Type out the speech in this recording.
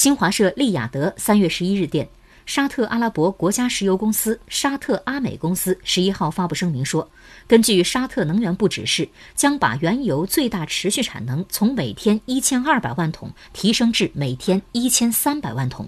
新华社利雅得三月十一日电沙特阿拉伯国家石油公司沙特阿美公司十一号发布声明说根据沙特能源部指示将把原油最大持续产能从每天一千二百万桶提升至每天一千三百万桶。